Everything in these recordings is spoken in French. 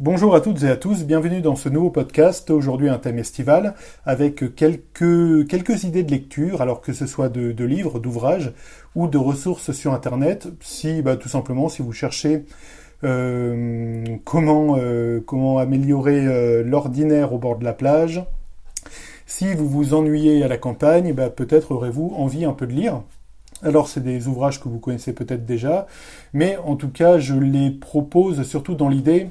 Bonjour à toutes et à tous, bienvenue dans ce nouveau podcast, aujourd'hui un thème estival, avec quelques, quelques idées de lecture, alors que ce soit de, livres, d'ouvrages ou de ressources sur Internet, si bah, tout simplement si vous cherchez euh, comment, euh, comment améliorer euh, l'ordinaire au bord de la plage, si vous vous ennuyez à la campagne, bah, peut-être aurez-vous envie un peu de lire. Alors c'est des ouvrages que vous connaissez peut-être déjà, mais en tout cas je les propose surtout dans l'idée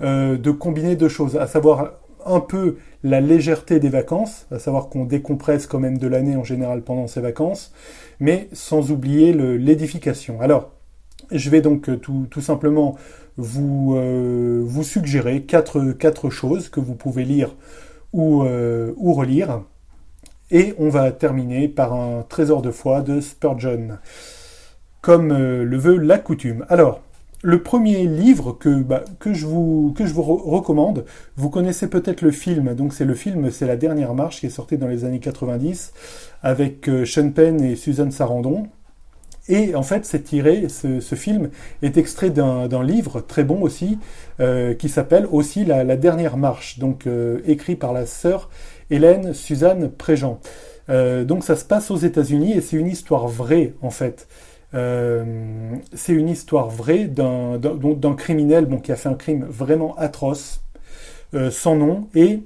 euh, de combiner deux choses, à savoir un peu la légèreté des vacances, à savoir qu'on décompresse quand même de l'année en général pendant ces vacances, mais sans oublier l'édification. Alors, je vais donc euh, tout, simplement vous, euh, suggérer quatre, choses que vous pouvez lire ou, ou relire. Et on va terminer par un trésor de foi de Spurgeon, comme le veut la coutume. Alors, le premier livre que, bah, que, je vous, que je vous recommande, vous connaissez peut-être le film, donc c'est le film C'est la dernière marche qui est sorti dans les années 90 avec euh, Sean Penn et Suzanne Sarandon. Et en fait, c'est tiré, ce, film est extrait d'un livre très bon aussi, euh, qui s'appelle aussi la, dernière marche, donc euh, écrit par la sœur Hélène Suzanne Préjean. donc ça se passe aux États-Unis et c'est une histoire vraie en fait. Euh, c'est une histoire vraie d'un criminel qui a fait un crime vraiment atroce, euh, sans nom, et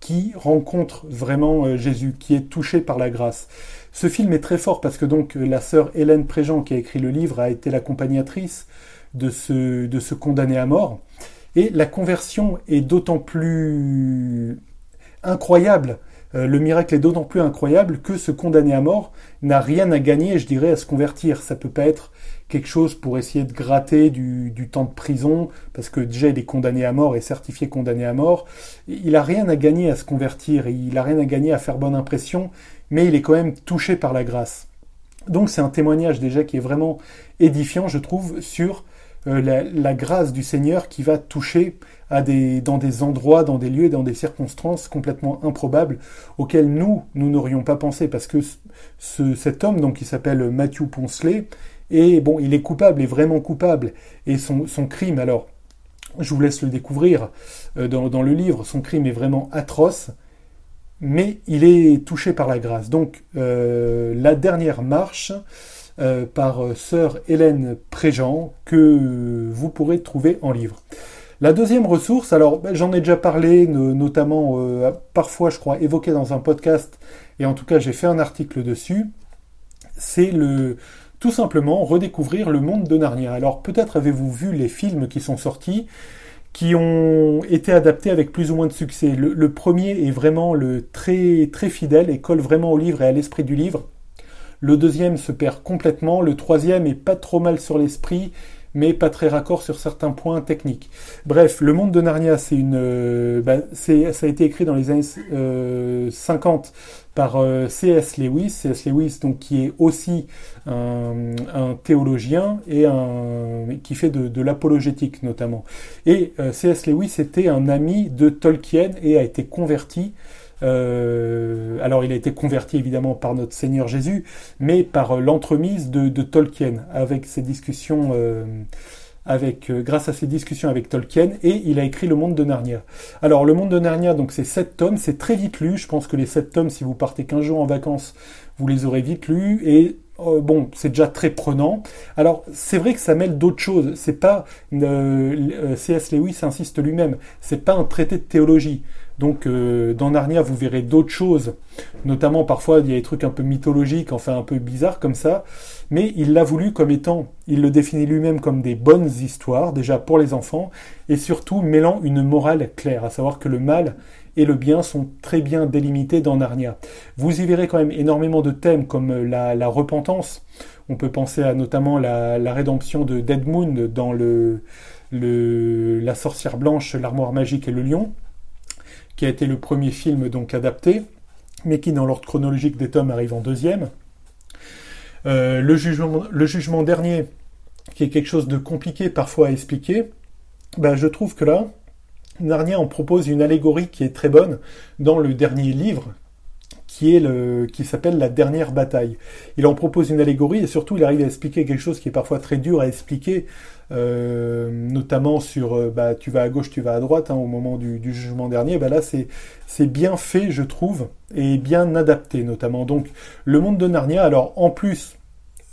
qui rencontre vraiment euh, Jésus, qui est touché par la grâce. Ce film est très fort parce que donc la sœur Hélène Préjean, qui a écrit le livre, a été l'accompagnatrice de ce, de ce condamné à mort. Et la conversion est d'autant plus incroyable euh, le miracle est d'autant plus incroyable que ce condamné à mort n'a rien à gagner, je dirais, à se convertir. Ça peut pas être quelque chose pour essayer de gratter du, temps de prison, parce que déjà il est condamné à mort et certifié condamné à mort. Il a rien à gagner à se convertir, il a rien à gagner à faire bonne impression, mais il est quand même touché par la grâce. Donc c'est un témoignage déjà qui est vraiment édifiant, je trouve, sur euh, la, grâce du Seigneur qui va toucher dans des endroits, dans des lieux, dans des circonstances complètement improbables auxquelles nous, nous n'aurions pas pensé, parce que ce, cet homme, donc, qui s'appelle Matthew Poncelet, et bon, il est coupable, est vraiment coupable, et son, crime, alors, je vous laisse le découvrir euh, dans, dans, le livre, son crime est vraiment atroce, mais il est touché par la grâce. Donc, euh, la dernière marche, euh, par euh, sœur Hélène Préjean que vous pourrez trouver en livre. La deuxième ressource, alors ben, j'en ai déjà parlé, notamment euh, parfois je crois évoqué dans un podcast, et en tout cas j'ai fait un article dessus, c'est le tout simplement redécouvrir le monde de Narnia. Alors peut-être avez-vous vu les films qui sont sortis, qui ont été adaptés avec plus ou moins de succès. Le, le premier est vraiment le très très fidèle et colle vraiment au livre et à l'esprit du livre. Le deuxième se perd complètement. Le troisième est pas trop mal sur l'esprit, mais pas très raccord sur certains points techniques. Bref, le monde de Narnia, c'est une, euh, bah, ça a été écrit dans les années 50 euh, par euh, C.S. Lewis, C.S. Lewis donc qui est aussi un, théologien et qui fait de, de l'apologétique notamment. Et C.S. Lewis était un ami de Tolkien et a été converti euh, alors il a été converti évidemment par notre Seigneur Jésus, mais par l'entremise de, Tolkien, avec ses discussions, euh, avec, euh, grâce à ses discussions avec Tolkien, et il a écrit Le Monde de Narnia. Alors Le Monde de Narnia, donc c'est sept tomes, c'est très vite lu. Je pense que les sept tomes, si vous partez 15 jours en vacances, vous les aurez vite lus et bon, c'est déjà très prenant. Alors, c'est vrai que ça mêle d'autres choses. C'est pas C.S. Lewis insiste lui-même. C'est pas un traité de théologie. Donc euh, dans Narnia, vous verrez d'autres choses, notamment parfois il y a des trucs un peu mythologiques, enfin un peu bizarres comme ça, mais il l'a voulu comme étant, il le définit lui-même comme des bonnes histoires, déjà pour les enfants, et surtout mêlant une morale claire, à savoir que le mal et le bien sont très bien délimités dans Narnia. Vous y verrez quand même énormément de thèmes comme la, repentance, on peut penser à notamment la, rédemption de Deadmoon dans le, le, La sorcière blanche, l'armoire magique et le lion, qui a été le premier film donc adapté, mais qui dans l'ordre chronologique des tomes arrive en deuxième. Euh, le, jugement, le jugement dernier, qui est quelque chose de compliqué parfois à expliquer, ben, je trouve que là, Narnia en propose une allégorie qui est très bonne dans le dernier livre, qui s'appelle la dernière bataille. Il en propose une allégorie et surtout il arrive à expliquer quelque chose qui est parfois très dur à expliquer, euh, notamment sur, euh, bah, tu vas à gauche, tu vas à droite, hein, au moment du, jugement dernier. Bah là, c'est c'est bien fait, je trouve, et bien adapté, notamment. Donc, le monde de Narnia. Alors, en plus,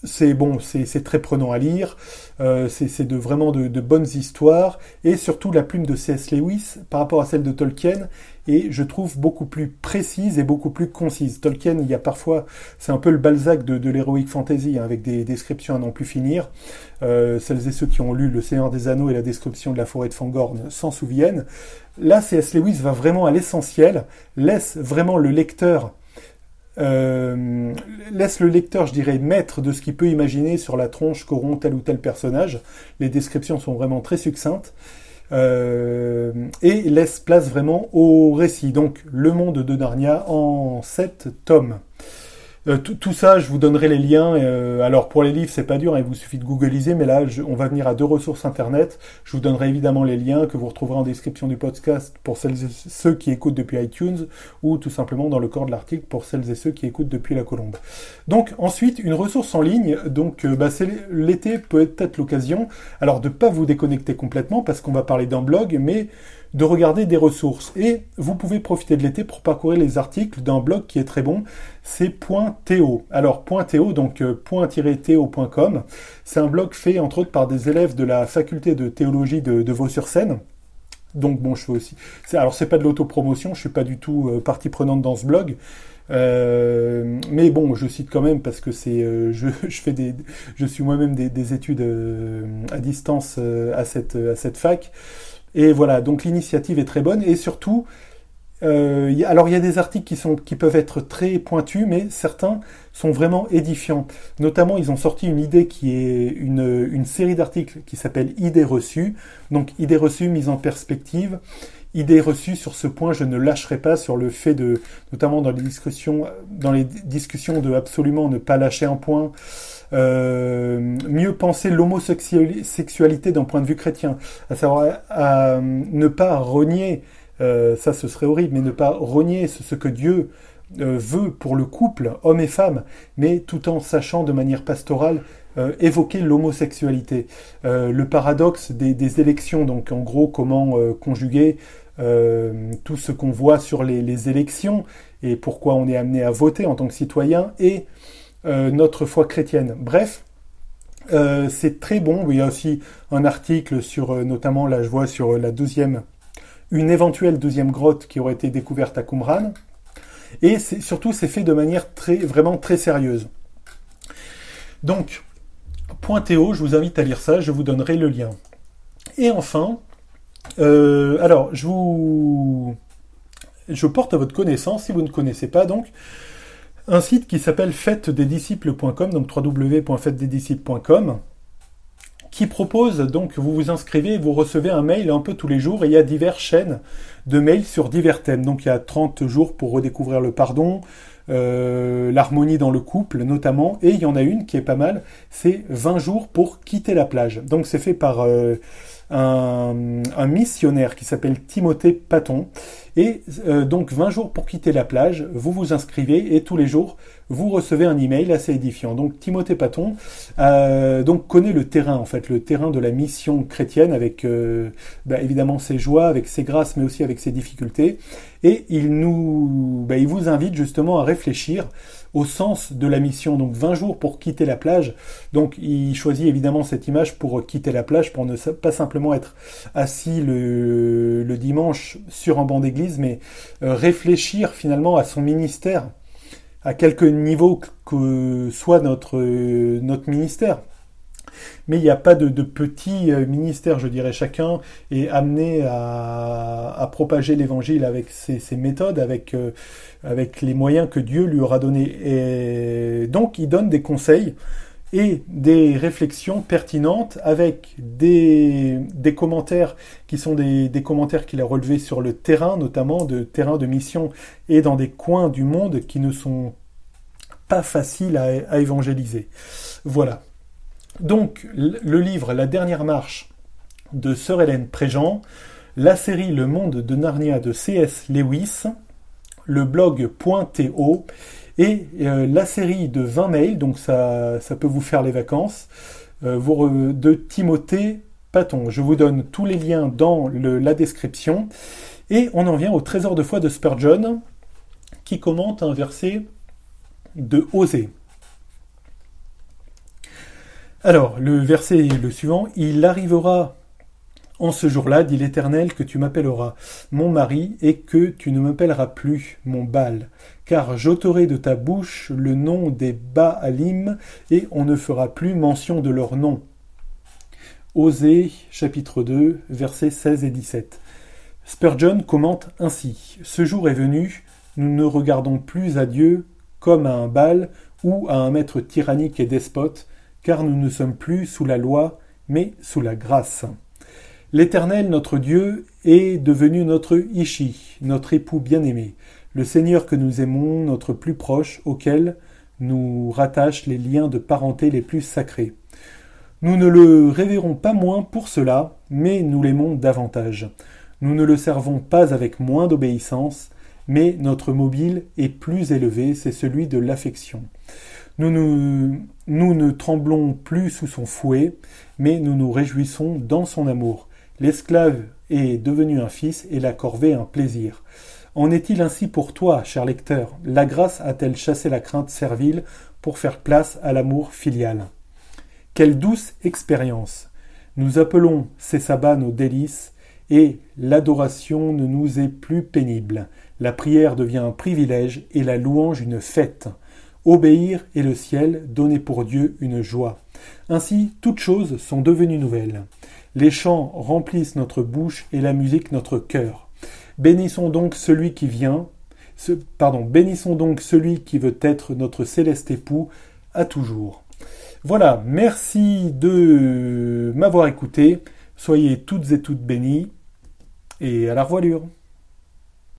c'est bon, c'est très prenant à lire. Euh, c'est de vraiment de, bonnes histoires et surtout la plume de C.S. Lewis par rapport à celle de Tolkien et je trouve beaucoup plus précise et beaucoup plus concise. Tolkien, il y a parfois, c'est un peu le Balzac de, de l'heroic fantasy, hein, avec des descriptions à n'en plus finir. Euh, celles et ceux qui ont lu Le Seigneur des Anneaux et la description de la forêt de Fangorn s'en souviennent. Là, C.S. Lewis va vraiment à l'essentiel, laisse vraiment le lecteur euh, laisse le lecteur, je dirais, maître de ce qu'il peut imaginer sur la tronche qu'auront tel ou tel personnage. Les descriptions sont vraiment très succinctes. Euh, et laisse place vraiment au récit. Donc le monde de Narnia en sept tomes. Euh, tout ça, je vous donnerai les liens. Euh, alors pour les livres, c'est pas dur, hein, il vous suffit de googliser, mais là, on va venir à deux ressources internet. Je vous donnerai évidemment les liens que vous retrouverez en description du podcast pour celles et ceux qui écoutent depuis iTunes, ou tout simplement dans le corps de l'article pour celles et ceux qui écoutent depuis la colombe. Donc ensuite, une ressource en ligne. Donc euh, bah, l'été peut être l'occasion, alors de pas vous déconnecter complètement parce qu'on va parler d'un blog, mais de regarder des ressources. Et vous pouvez profiter de l'été pour parcourir les articles d'un blog qui est très bon, c'est .to. Alors .to, donc euh, .to.com, c'est un blog fait entre autres par des élèves de la faculté de théologie de, Vaux-sur-Seine. Donc bon, je fais aussi. Alors c'est pas de l'autopromotion, je suis pas du tout euh, partie prenante dans ce blog. Euh, mais bon, je cite quand même parce que c'est, je, fais des, je suis moi-même des, études à distance à cette à cette fac. Et voilà, donc l'initiative est très bonne et surtout, euh, alors il y a des articles qui, sont, qui peuvent être très pointus, mais certains sont vraiment édifiants. Notamment, ils ont sorti une idée qui est une, une série d'articles qui s'appelle Idées reçues. Donc idées reçues mises en perspective. Idées reçues sur ce point, je ne lâcherai pas sur le fait de, notamment dans les discussions, dans les discussions de absolument ne pas lâcher un point. Euh, mieux penser l'homosexualité d'un point de vue chrétien, à savoir à, ne pas renier, euh, ça ce serait horrible, mais ne pas renier ce, que Dieu euh, veut pour le couple, homme et femme, mais tout en sachant de manière pastorale évoquer l'homosexualité. le paradoxe des, élections, donc en gros comment conjuguer tout ce qu'on voit sur les, les, élections et pourquoi on est amené à voter en tant que citoyen et euh, notre foi chrétienne. Bref, euh, c'est très bon. Il y a aussi un article sur, euh, notamment là je vois sur la deuxième, une éventuelle deuxième grotte qui aurait été découverte à Qumran. Et surtout, c'est fait de manière très, vraiment très sérieuse. Donc, point Théo, je vous invite à lire ça, je vous donnerai le lien. Et enfin, alors, je vous, je porte à votre connaissance, si vous ne connaissez pas donc, un site qui s'appelle fêtedesdisciples.com, donc www.fêtedesdisciples.com, qui propose donc vous vous inscrivez, vous recevez un mail un peu tous les jours et il y a diverses chaînes de mails sur divers thèmes. Donc il y a 30 jours pour redécouvrir le pardon, euh, l'harmonie dans le couple notamment, et il y en a une qui est pas mal, c'est 20 jours pour quitter la plage. Donc c'est fait par euh, un, missionnaire qui s'appelle Timothée Paton. Et euh, donc 20 jours pour quitter la plage, vous vous inscrivez et tous les jours vous recevez un email assez édifiant. Donc Timothée Paton euh, donc connaît le terrain en fait, le terrain de la mission chrétienne avec euh, bah, évidemment ses joies, avec ses grâces, mais aussi avec ses difficultés. Et il nous, bah, il vous invite justement à réfléchir au sens de la mission. Donc 20 jours pour quitter la plage. Donc il choisit évidemment cette image pour quitter la plage, pour ne pas simplement être assis le, dimanche sur un banc d'église, mais euh, réfléchir finalement à son ministère, à quelque niveau que soit notre, notre ministère mais il n'y a pas de, petit euh, ministère, je dirais. Chacun est amené à, propager l'évangile avec ses, méthodes, avec, euh, avec les moyens que Dieu lui aura donnés. Et donc, il donne des conseils et des réflexions pertinentes avec des, des commentaires qui sont des, des commentaires qu'il a relevés sur le terrain, notamment de terrain de mission et dans des coins du monde qui ne sont pas faciles à, à évangéliser. Voilà. Donc, le livre La dernière marche de Sœur Hélène Préjean, la série Le monde de Narnia de C.S. Lewis, le blog.to et euh, la série de 20 mails, donc ça, peut vous faire les vacances, euh, de Timothée Paton. Je vous donne tous les liens dans la description. Et on en vient au trésor de foi de Spurgeon, qui commente un verset de Osée. Alors, le verset est le suivant. Il arrivera en ce jour-là, dit l'Éternel, que tu m'appelleras mon mari et que tu ne m'appelleras plus mon Baal, car j'ôterai de ta bouche le nom des Baalim et on ne fera plus mention de leur nom. Osée chapitre 2 versets 16 et 17. Spurgeon commente ainsi Ce jour est venu, nous ne regardons plus à Dieu comme à un Baal ou à un maître tyrannique et despote, car nous ne sommes plus sous la loi, mais sous la grâce. L'Éternel, notre Dieu, est devenu notre Ishi, notre époux bien-aimé, le Seigneur que nous aimons, notre plus proche, auquel nous rattachent les liens de parenté les plus sacrés. Nous ne le révérons pas moins pour cela, mais nous l'aimons davantage. Nous ne le servons pas avec moins d'obéissance, mais notre mobile est plus élevé, c'est celui de l'affection. Nous, nous, nous ne tremblons plus sous son fouet, mais nous nous réjouissons dans son amour. L'esclave est devenu un fils et la corvée un plaisir. En est-il ainsi pour toi, cher lecteur? La grâce a-t-elle chassé la crainte servile pour faire place à l'amour filial? Quelle douce expérience Nous appelons ces sabbats nos délices, et l'adoration ne nous est plus pénible. La prière devient un privilège et la louange une fête. Obéir est le ciel, donner pour Dieu une joie. Ainsi, toutes choses sont devenues nouvelles. Les chants remplissent notre bouche et la musique notre cœur. Bénissons donc celui qui vient, pardon, bénissons donc celui qui veut être notre céleste époux à toujours. Voilà, merci de m'avoir écouté. Soyez toutes et toutes bénies et à la revoilure.